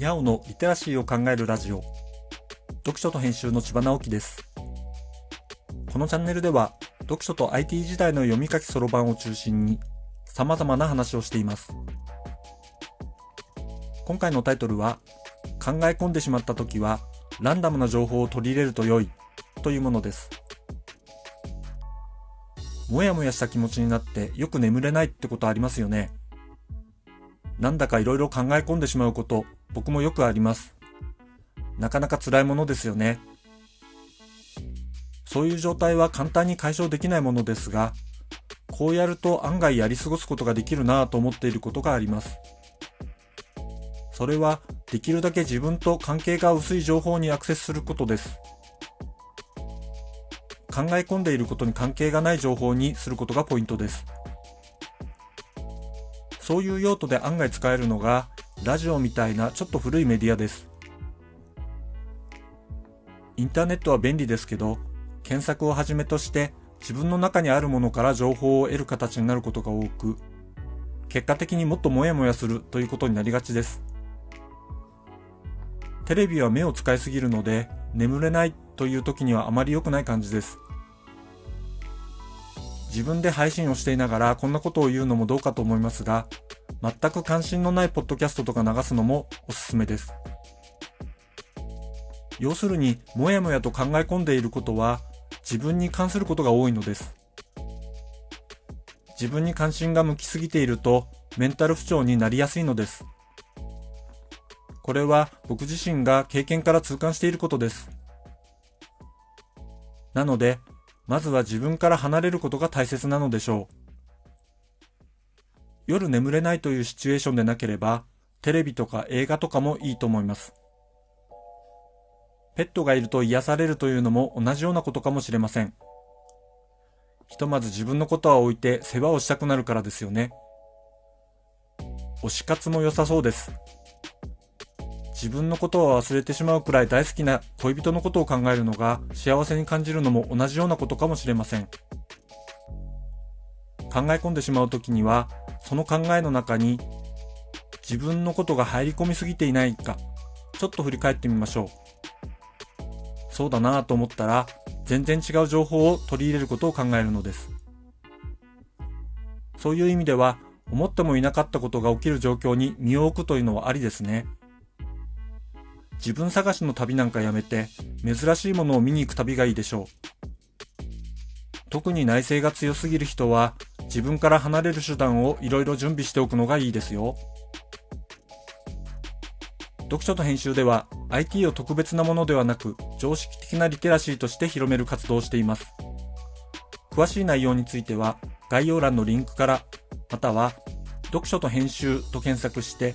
にゃおのリテラシーを考えるラジオ。読書と編集の千葉直樹です。このチャンネルでは、読書と IT 時代の読み書きそろばんを中心に、様々な話をしています。今回のタイトルは、考え込んでしまった時は、ランダムな情報を取り入れると良い、というものです。もやもやした気持ちになってよく眠れないってことありますよね。なんだか色々考え込んでしまうこと、僕もよくあります。なかなか辛いものですよね。そういう状態は簡単に解消できないものですが、こうやると案外やり過ごすことができるなぁと思っていることがあります。それは、できるだけ自分と関係が薄い情報にアクセスすることです。考え込んでいることに関係がない情報にすることがポイントです。そういう用途で案外使えるのが、ラジオみたいなちょっと古いメディアです。インターネットは便利ですけど、検索をはじめとして自分の中にあるものから情報を得る形になることが多く、結果的にもっとモヤモヤするということになりがちです。テレビは目を使いすぎるので、眠れないという時にはあまり良くない感じです。自分で配信をしていながらこんなことを言うのもどうかと思いますが、全く関心のないポッドキャストとか流すのもおすすめです。要するに、もやもやと考え込んでいることは、自分に関することが多いのです。自分に関心が向きすぎていると、メンタル不調になりやすいのです。これは僕自身が経験から痛感していることです。なので、まずは自分から離れることが大切なのでしょう。夜眠れないというシチュエーションでなければ、テレビとか映画とかもいいと思います。ペットがいると癒されるというのも同じようなことかもしれません。ひとまず自分のことは置いて世話をしたくなるからですよね。推し活も良さそうです。自分のことを忘れてしまうくらい大好きな恋人のことを考えるのが幸せに感じるのも同じようなことかもしれません。考え込んでしまう時には、その考えの中に自分のことが入り込みすぎていないか、ちょっと振り返ってみましょう。そうだなぁと思ったら、全然違う情報を取り入れることを考えるのです。そういう意味では、思ってもいなかったことが起きる状況に身を置くというのはありですね。自分探しの旅なんかやめて、珍しいものを見に行く旅がいいでしょう。特に内省が強すぎる人は、自分から離れる手段をいろいろ準備しておくのがいいですよ。読書と編集では IT を特別なものではなく常識的なリテラシーとして広める活動をしています。詳しい内容については概要欄のリンクからまたは読書と編集と検索して